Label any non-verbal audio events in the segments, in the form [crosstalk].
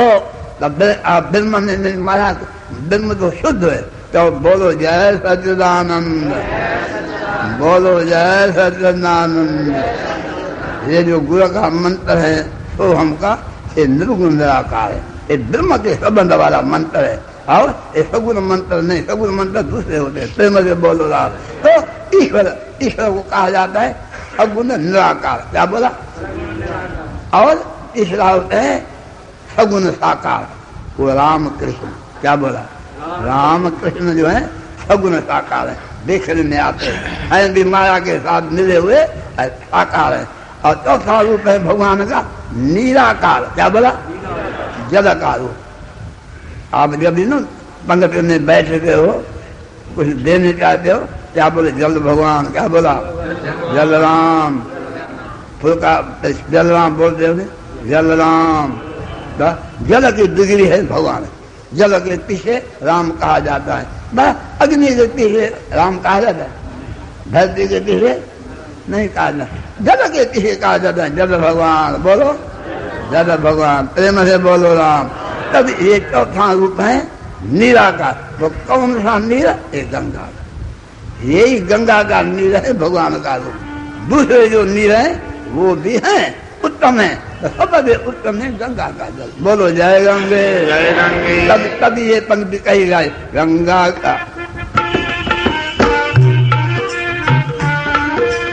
तो ब्रह्म ने मारा ब्रह्म तो शुद्ध है। तो बोलो जय सच्चिदानंद। बोलो जय सच्चिदानंद। ये जो गुरु का मंत्र है तो हमका, ये निर्गुण निराकार है। ये ब्रह्म के संबंध वाला मंत्र है। और ये सगुण मंत्र नहीं, सगुण मंत्र दूसरे होते हैं। प्रेम से बोलो रहा तो ईश्वर ईश्वर को कहा जाता है, सगुण निराकार। क्या बोला? और तीसरा होते हैं सगुण साकार। वो राम कृष्ण क्या बोला? राम कृष्ण जो है सगुण साकार है। देखने में आते हैं। भी माया के साथ मिले हुए साकार है। और चौथा रूप है भगवान का निराकार क्या बोला? जलकार रूप। आप जब ना पंगत में बैठ गए हो, कुछ देने चाहते हो, क्या बोले? जल भगवान, क्या बोला? जलराम फुल का जलराम बोलते हो जल की डिग्री है भगवान। जल के पीछे राम कहा जाता है। अग्नि के पीछे राम कहा जाता है। धरती के पीछे नहीं कहा जाता। जल के पीछे कहा जाता है। जल भगवान, बोलो। जल भगवान, प्रेम से बोलो राम। तब ये चौथा रूप है निराकार। वो कौन सा नीरा? एक गंगा। यही गंगा का नीर है, भगवान का रूप। दूसरे जो नीर है, वो भी है, उत्तम है। सबसे उत्तम है गंगा का जल बोलो जय गंगे जय गंगे तब तभी ये पंक्ति कही जाए गंगा का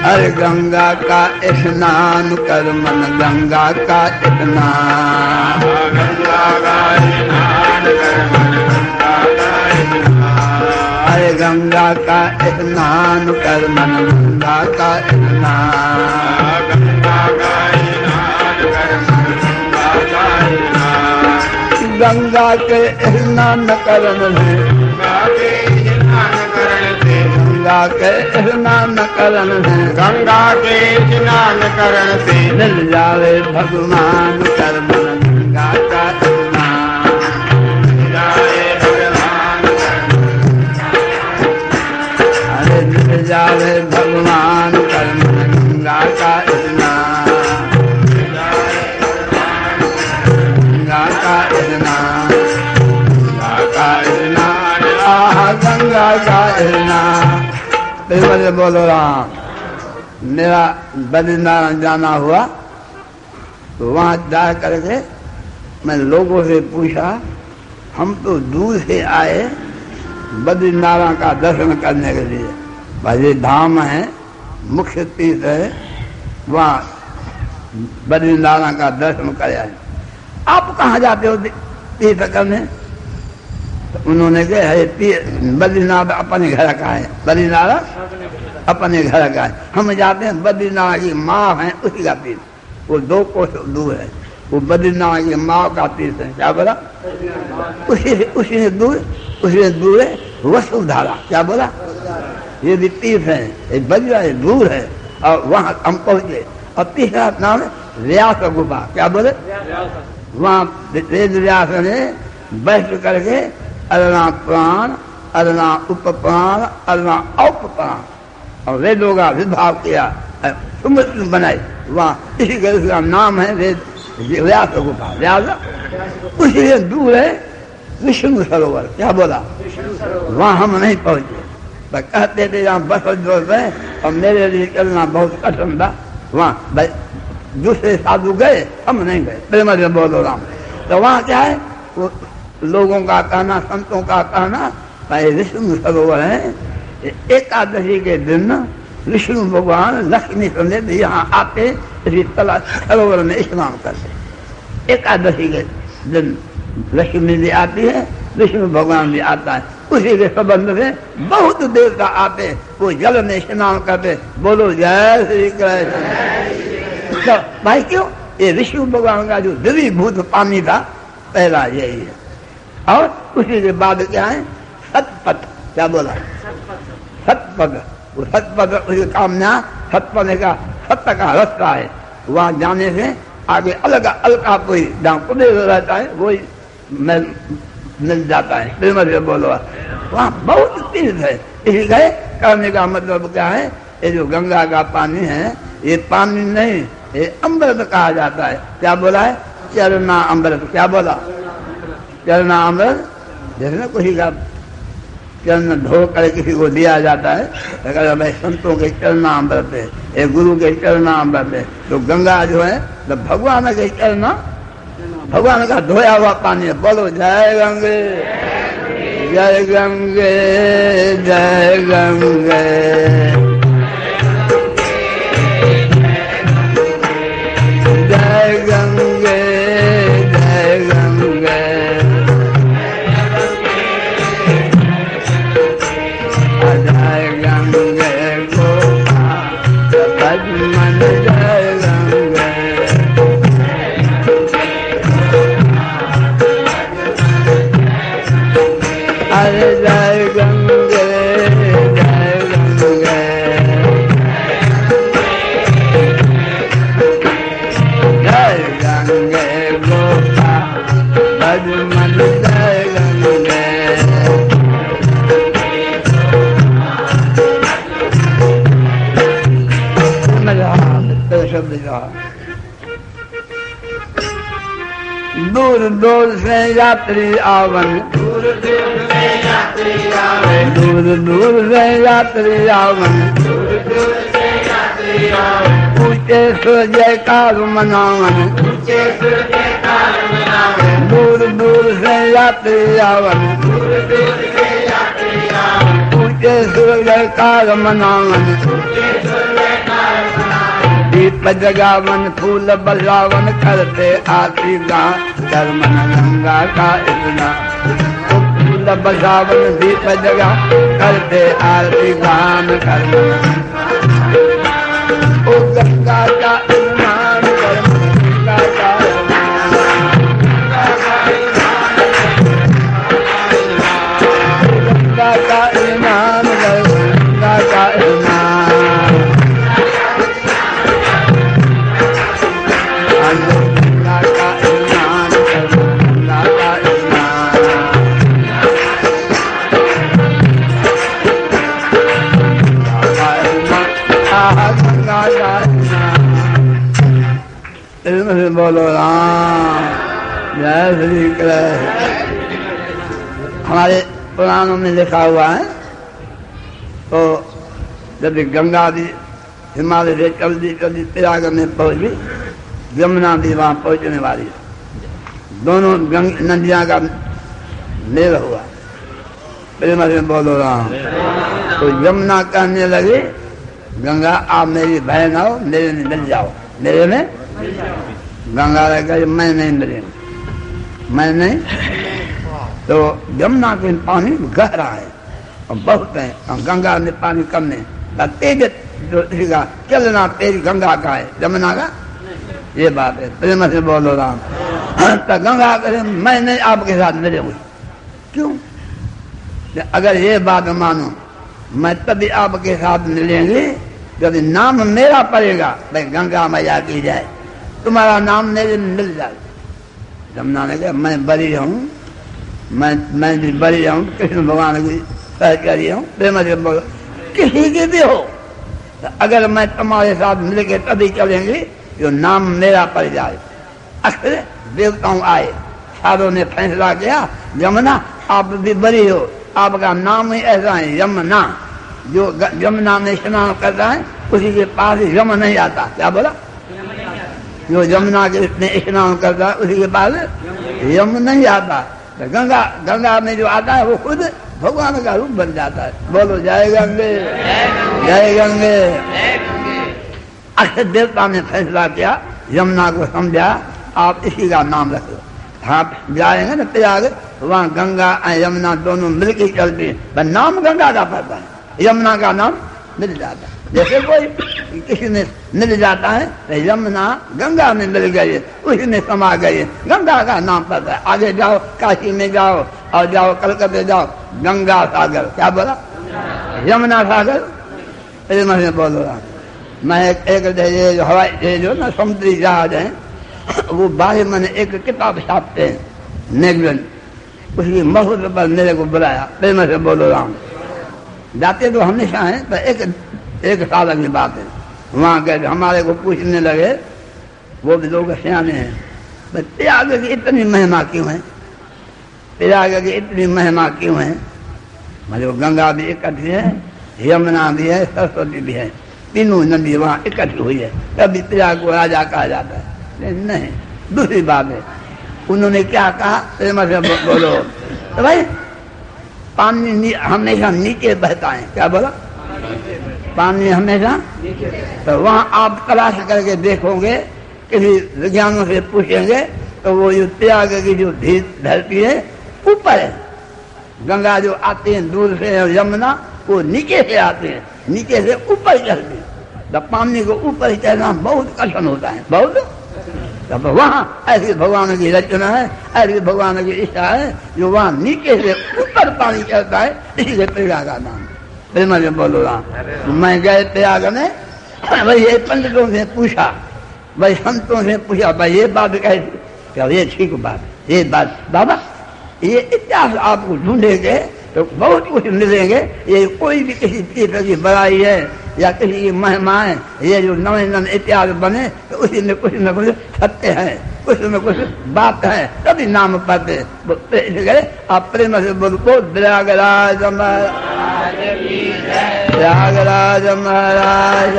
अरे गंगा का स्नान कर मन गंगा का स्नान गंगा का स्नान कर मन गंगा का अरे गंगा का स्नान कर मन गंगा का स्नान गंगा का गंगा का स्नान गंगा के स्नान करन में। गंगा के स्नान करण से गंगा के स्नान करन में। गंगा के स्नान करने से मिल जावे भगवान कर मन गंगा का स्नान। अरे मिल जावे भगवान फिर बोलो राम। मेरा बद्रीनारायण जाना हुआ तो वहाँ जा करके मैं लोगों से पूछा, हम तो दूर से आए बद्रीनारायण का दर्शन करने के लिए। भाई धाम है, मुख्य तीर्थ है, वहाँ बद्रीनारायण का दर्शन कर आए आप कहाँ जाते हो तीर्थ करने? उन्होंने कहा बद्रीनाथ अपने घर का है। बद्रीनारायण अपने घर का है। हम जाते हैं बद्रीनाथ की माँ है उसी का तीर्थ वो दो कोस दूर है। वो बद्रीनाथ की माँ का तीर्थ है। क्या बोला? उसी उसी से दूर उसी से दूर है वसुधारा। क्या बोला? ये भी तीर्थ है ये बद्रा है दूर है और वहाँ हम पहुँचे। और तीसरा नाम है व्यास गुफा। क्या बोले? वहाँ वेद व्यास ने बैठ करके अरना प्राण, अरना उप प्राण अरना औप प्राण और वेदों का विभाग किया बनाई। वहाँ, इसी का नाम है वेद। व्यास गुफा व्यास। उसी से दूर है विष्णु सरोवर। क्या बोला? वहाँ हम नहीं पहुँचे। बस कहते थे, यहाँ बस जो है, और मेरे लिए चलना बहुत कठिन था। वहाँ दूसरे साधु गए, हम नहीं गए। प्रेम बोलो राम। तो वहाँ क्या है? वो लोगों का कहना, संतों का कहना, भाई विष्णु सरोवर है। एकादशी के दिन विष्णु भगवान लक्ष्मी समेत यहाँ आते सरोवर में स्नान करते एकादशी के दिन लक्ष्मी भी आती है, विष्णु भगवान भी आता है। उसी के संबंध में बहुत देवता आते वो जल में स्नान करते बोलो, जय श्री कृष्ण। तो भाई क्यों? ये विष्णु भगवान का जो दिव्य भूत पानी था, पहला यही है। और उसी के बाद क्या है? सतपथ। क्या बोला? सतपथ। वो सतपथ उसके कामना सतपथ का सत्य का रास्ता है। वहाँ जाने से आगे अलग अलग कोई कुबेर रहता है, वही मिल जाता है। प्रेम से बोलो, वहाँ बहुत तीर्थ है। इसी गए करने का मतलब क्या है? ये जो गंगा का पानी है, ये पानी नहीं, ये अमृत कहा जाता है। क्या बोला है? चरना अमृत। क्या बोला? चरणामृत जैसे ना किसी का चरण धो कर किसी को दिया जाता है, अगर भाई संतों के चरणामृत है एक गुरु के चरणामृत है तो गंगा जो है तो भगवान के चरण भगवान का धोया हुआ पानी है। बोलो, जय गंगे जय गंगे जय गंगे। जय गंगे। यात्री आवन दूर दूर से यात्री आवन दूर से जयकार मनावन। दूर दूर से यात्री आवन दूर से जयकार मनावन। दीप जगावन, फूल बजावन करते आरती गा कर्मन गंगा का इतना। फूल बजावन दीप जगा, करते आरती गान कर्मन। गंगा का बोलो राम जय श्री कृष्ण। हमारे पुराणों में लिखा हुआ है तो जब गंगा जी, हिमालय से चलती चलती प्रयाग में पहुँच, यमुना भी वहाँ पहुँचने वाली है। दोनों गंग नदियाँ का मेल हुआ। प्रेम से बोलो राम तो यमुना कहने लगी, गंगा, आप मेरी बहन आओ, मेरे में मिल जाओ, मेरे में ने कहा मैं नहीं मिलेंगे मैं नहीं? [laughs] तो यमुना के पानी गहरा है और बहुत है। और गंगा में पानी कम है तेज जो चलना तेज गंगा का है। यमुना का? ये बात है। प्रेम से बोलो राम। तो गंगा करे मैं नहीं आपके साथ मिलेंगे क्यों? अगर ये बात मानो मैं तभी आपके साथ मिलेंगे जब नाम मेरा पड़ेगा भाई गंगा मैया की जाए तुम्हारा नाम मेरे मिल जाए। जमुना ने कहा मैं बरी हूँ मैं मैं भी बरी हूँ कृष्ण भगवान की सहचरी हूँ प्रेम किसी की भी हो तो अगर मैं तुम्हारे साथ मिलके तभी चलेंगे, जो नाम मेरा पड़ जाए। अक्सर देवताओं आए, साधुओं ने फैसला किया यमुना आप भी बरी हो, आपका नाम ही ऐसा है यमुना जो यमुना में स्नान करता है, उसी के पास यम नहीं आता क्या बोला? जो यमुना के में स्नान करता है, उसी के पास यम नहीं आता तो गंगा गंगा में जो आता है, वो खुद भगवान का रूप बन जाता है। बोलो, जय गंगे। जय गंगे। अक्षर देवता ने फैसला किया, यमुना को समझा, आप इसी का नाम रख। लो आप जाएँगे ना प्रयाग, वहाँ गंगा और यमुना दोनों मिलकर चलती हैं। नाम गंगा का पड़ता है। यमुना का नाम मिल जाता है। जैसे कोई किसी ने मिल जाता है तो यमुना गंगा में मिल है, उसी में समा है, गंगा का नाम पड़ता है। आगे जाओ काशी में जाओ और जाओ कलकत्ते जाओ। गंगा सागर। क्या बोला? यमुना सागर। प्रेम से बोलो राम। मैं एक, ये जो हवाई ये जो ना समुद्री जहाज़ है वो बाहर मैंने एक किताब छापते हैं नेगलन। उसकी महुर पर मेरे को बुलाया। प्रेम से बोलो राम जाते तो हमेशा हैं पर एक एक साल की बात है वहाँ गए तो हमारे को पूछने लगे, वो भी लोग सियाने हैं। पर त्याग की इतनी महिमा क्यों है? प्रयाग की इतनी महिमा क्यों है? मतलब गंगा भी इकट्ठी है, यमुना भी है, सरस्वती भी है। तीनों नदी वहाँ इकट्ठी हुई है। तभी प्रयाग को राजा कहा जाता है। नहीं, दूसरी बात है। उन्होंने क्या कहा? प्रेम से बोलो। तो भाई, पानी हमेशा नीचे बहता है। क्या बोला? पानी हमेशा। तो वहाँ आप तलाश करके देखोगे, किसी विज्ञानों से पूछेंगे तो वो जो त्याग की जो धरती है, ऊपर है। गंगा जो आती है, दूर से यमुना, वो नीचे से आते हैं। नीचे से ऊपर चलते हैं। तो पानी को ऊपर चलना बहुत कठिन होता है। बहुत। तब वहाँ ऐसी भगवान की रचना है, ऐसी भगवान की इच्छा है, जो वहाँ नीचे से ऊपर पानी चलता है इसीलिए प्रयाग का नाम फिर मैं बोलो राम मैं गए प्रयाग में भाई, ये पंडितों से पूछा। भाई, संतों से पूछा। भाई, ये बात कैसी क्या ये ठीक बात ये बात, बाबा, ये इतिहास आपको ढूंढेंगे तो बहुत कुछ मिलेंगे। ये कोई भी किसी चीज़ की बड़ाई है या किसी की महिमा है, ये जो नवे नवे इतिहास बने तो उसी में कुछ न कुछ सत्य है, कुछ न कुछ बात है। तभी नाम पाते आप प्रेम से बोल को प्रयागराज प्रयागराज महाराज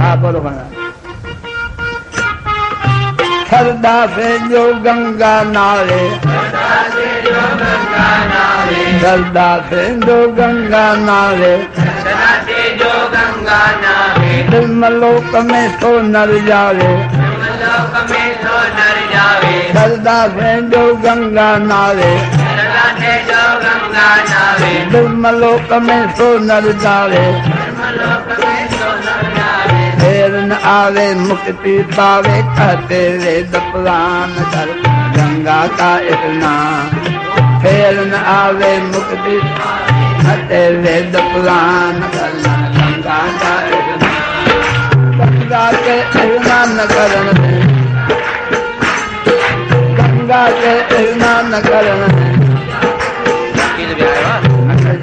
हाँ बोलो से जो गंगा नारे श्रद्धा से जो गंगा नावे निर्मलोक में सो नर जावे श्रद्धा से जो गंगा नारे से जो गंगा सो जावे लोक में तो नर जावे। फेर न आवे, मुक्ति पावे, कहते वेद पुराण कर गंगा का स्नान फेर न आवे, मुक्ति कहते वेद पुराण करना गंगा का स्नान गंगा के स्नान करण गंगा के स्नान करण में।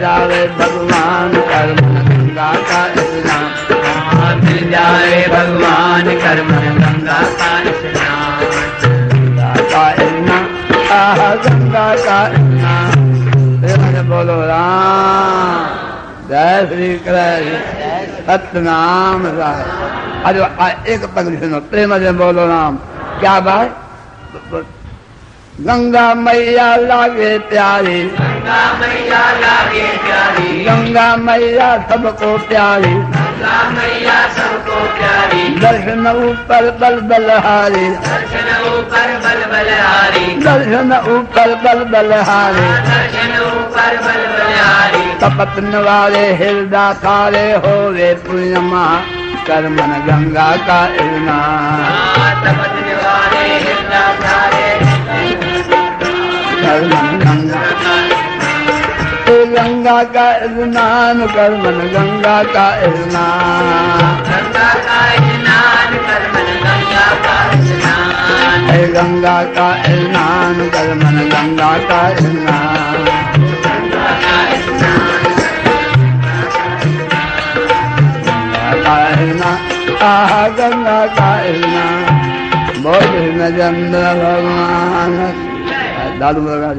जावे भगवान कर्म गंगा का स्नान मिल जाए भगवान कर्म गंगा का गंगा का स्नान गंगा का बोलो राम जय श्री कृष्ण। सतनाम साहब अरे एक पंक्ति सुनो प्रेम से बोलो राम क्या बात गंगा मैया लागे प्यारी। गंगा मैया लागे प्यारी। गंगा मैया सबको प्यारी। गंगा मैया सबको प्यारी। दर्शन ऊपर बल बलहारी दर्शन ऊपर बल बलहारी दर्शन ऊपर बल बलहारी दर्शन ऊपर बल बलहारी तपत वाले हृदय काले हो वे पूर्णमा। कर्मन गंगा का स्नान तपत निवारे हृदय गंगा का स्नान कर्मन गंगा का स्नान गंगा का स्नान गंगा का स्नान ए गंगा का स्नान गंगा का स्नान गंगा का स्नान गंगा का स्नान आह, गंगा का स्नान बोल न चंद्र भगवान। दादू लगा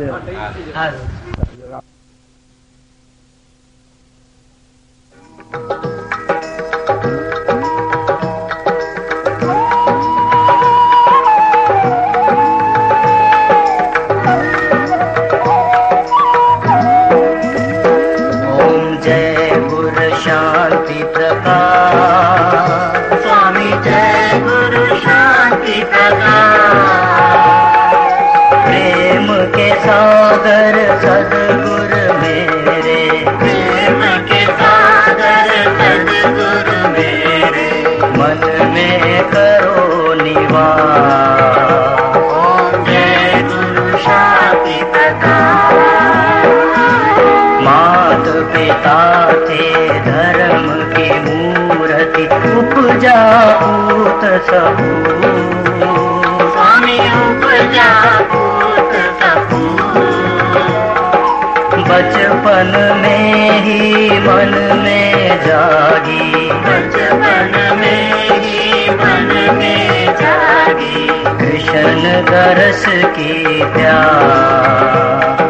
बचपन में ही मन में जागी। बचपन में ही मन में जागी। कृष्ण दर्श की प्या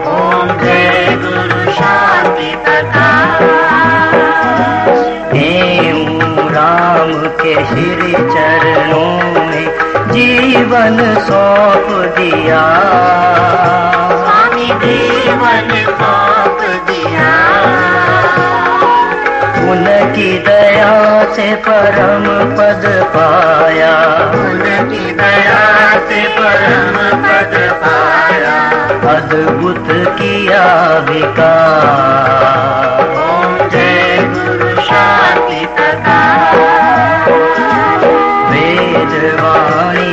ओम जय गुरु शांति राम के श्री चरणों में जीवन सौंप दिया। जीवन सौंप दिया उनकी दया से परम पद पाया। उनकी दया से परम पद पाया अद्भुत किया ओम जय गुरु शांति प्रकाश वेद वाणी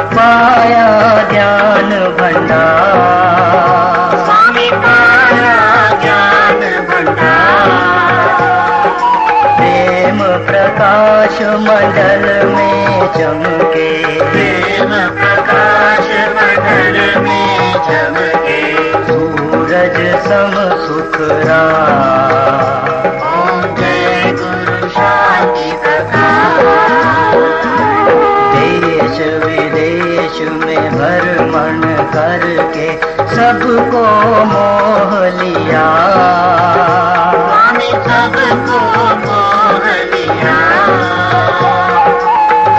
पाया ज्ञान भंडार स्वामी पाया ज्ञान भंडार प्रेम प्रकाश मंडल में चमके। प्रेम प्रकाश मंडल में चमके। सूरज सम सुखरा। सबको मोह लिया। सबको मोह लिया।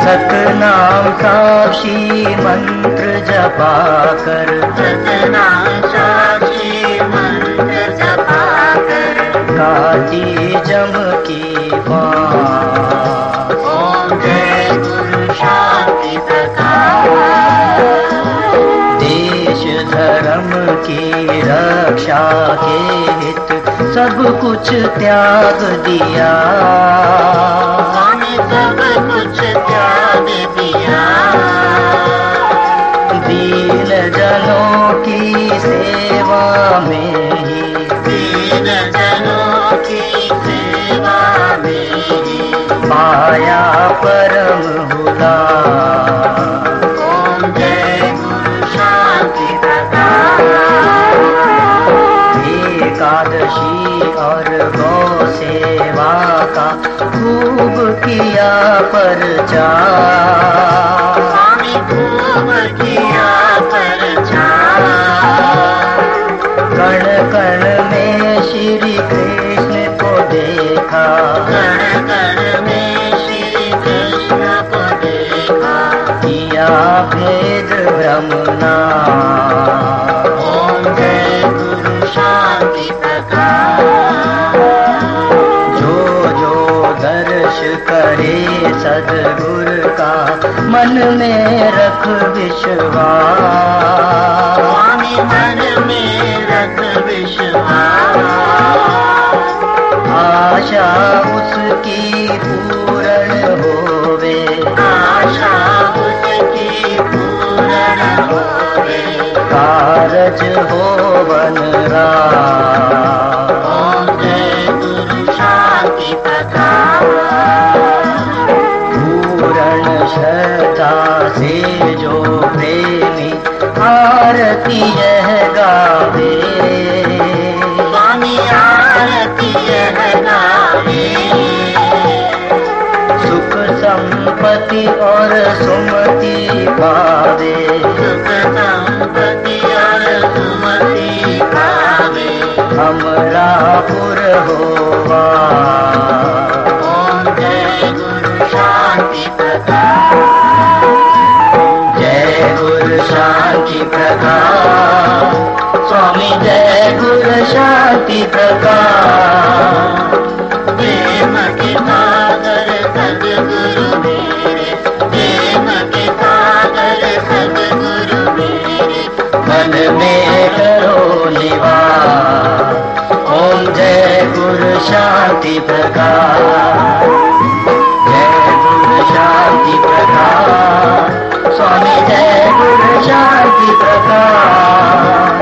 सतनाम साक्षी मंत्र जपा कर। सतना साक्षी मंत्र जपा कर। काजी जम सब कुछ त्याग दिया। स्वामी सब कुछ त्याग दिया? दीन जनों की सेवा में ही। दीन जनों की सेवा में पाया परम हुदा। किया प्रचार। स्वामी खूब किया कण कण में श्री कृष्ण को देखा कण कण में श्री कृष्ण को देखा किया भेद भ्रमना मन में रख विश्वास। स्वामी मन में रख विश्वास। आशा उसकी पूर्ण होवे। आशा उसकी पूर्ण होवे। कारज हो वन ओम जय गुरु शांति से जो प्रेमी आरती यह गावे। स्वामी आरती है गावे। सुख संपत्ति और सुमति पावे। सुख संपत्ति और सुमति पावे। होवा। ओम जय गुरु शांति प्रकाश। गुरु शांति प्रकाश। स्वामी जय गुरु शांति प्रकाश। प्रेम में करो निवास। जय गुरु शांति प्रकाश। शांति प्रकाश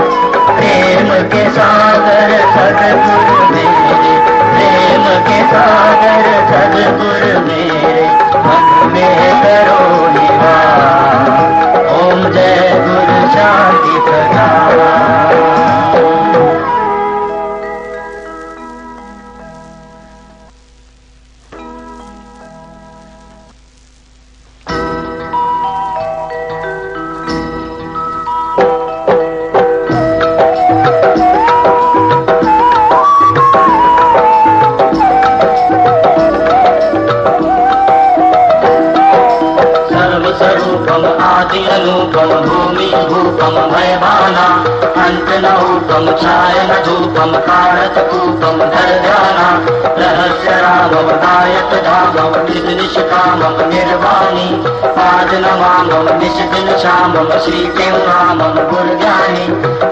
प्रेम के सागर सदगुरु मेरे, प्रेम के सागर सदगुरु मेरे, मन में करो निवास। ओम जय गुरु शांति प्रकाश भयमाना अंत न ऊपम छाय न धूपम कारत कूपम धर ध्याना रहस्य रामम, गायत धामम, निज निष्कामम निर्वाणी पाद नमामम निश दिन श्यामम श्री देव रामम गुण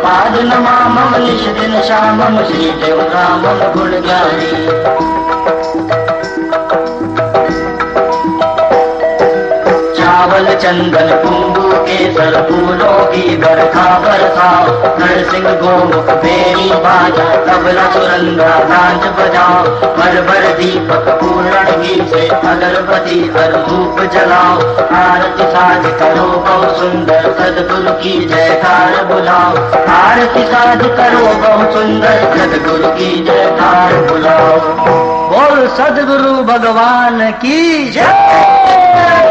पाद नमामम निश दिन श्यामम श्री देव रामम गुण चावल चंदन, कुंभू केसर फूलों की बरखा बरसा नरसिंह गोमुख बेरी बाजा तबला सुरंगा नाच बजाओ भर भर दीपक पूर्ण घी से अगरबत्ती हर धूप जलाओ आरती साज करो बहु सुंदर सदगुरु की जयकार बुलाओ आरती साज करो बहु सुंदर सदगुरु की जयकार बुलाओ बोल सदगुरु भगवान की जय।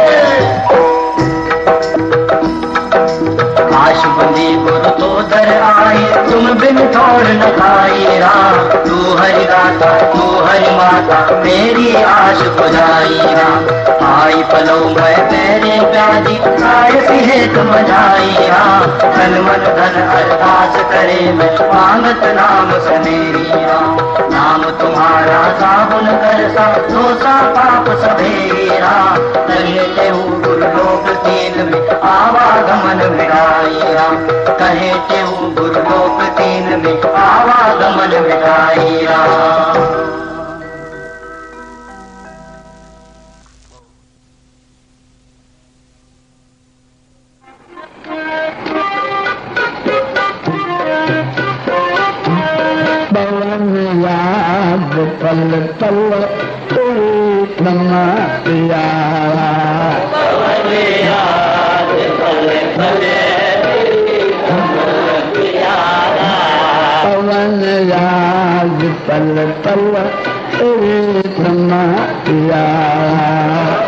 बिन न खाई राम तू हरि दाता तू हरि माता मेरी आश बुझाई राम आई पलो मैं तेरे प्यारी, आय पिहे तुम जाई राम धन मन धन अरदास करे मैं मांगत नाम सनेरी राम नाम तुम्हारा साबुन कर सा तो पाप सबेरा कहे ते हो गुरु तीन में आवागमन विराईरा कहे ते हो गुरु तीन में आवागमन विराईरा तल्व पियारा पवन यापल तल्व तू प्रियारा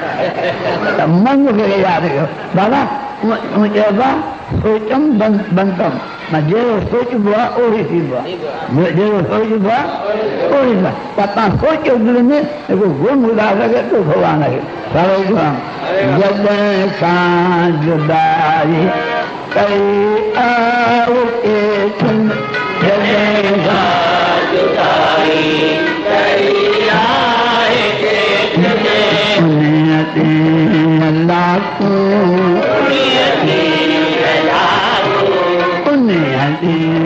जे थियणो हूंदो जे यादि कयो बाबा चइबो आहे सोचम बंतम माँ जहिड़ो सोचबो आहे उहो ई थींदो आहे जहिड़ो सोचबो आहे उहो ई थींदो आहे त तव्हां में हिकु गुम उदास खे तो भॻवान खे सारो जॾहिं खां जुदाई कई आओ के हला उन हल्डूं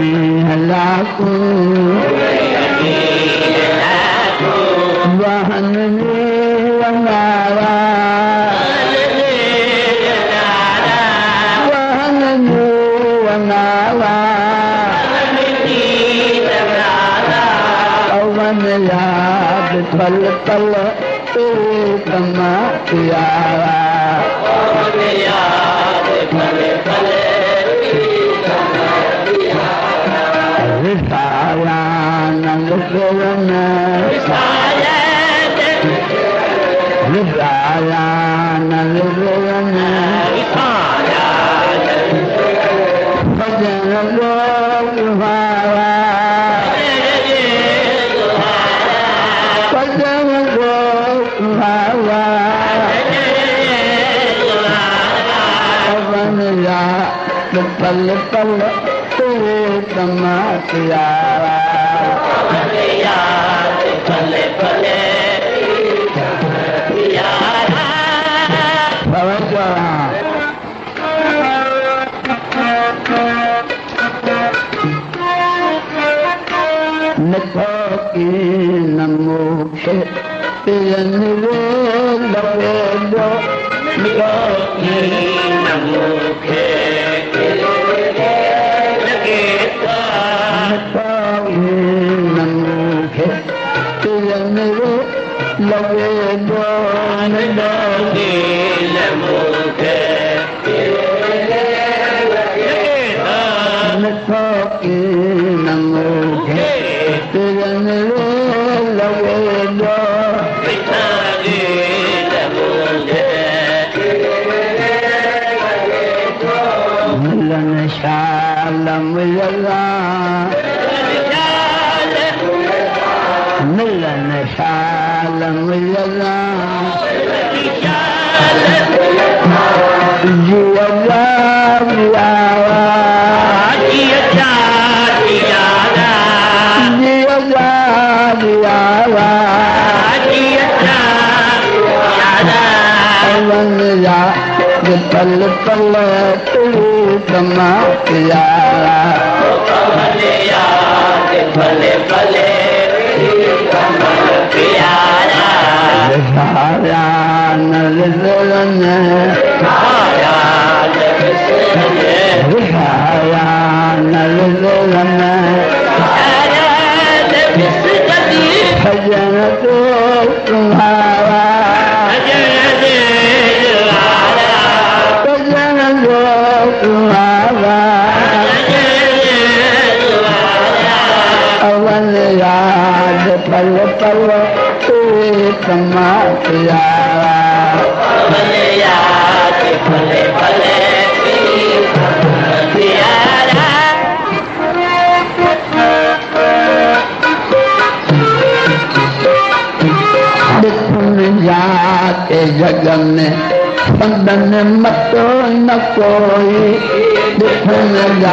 वहन में वंगावाहन जो पवन लाभ भल तल साल पल पल तेरे तमाशारा पल पल पारा सारा नल लोला नल लोल तुम्हारा जाने बंदन मतो न कोई दिखन जा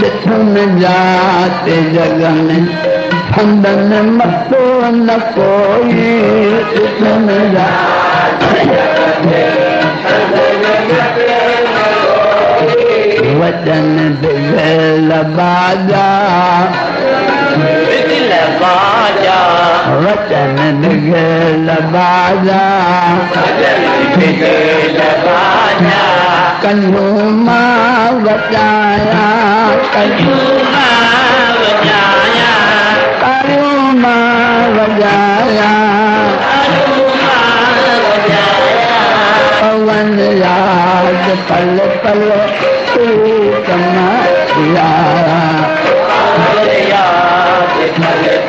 दिखन जाते जगन हंदन मतो न कोई दिखन जा वचन दिगल बाजा वचन दिल पल कनो मां बजाया मां मां पवन यादि पल नज़र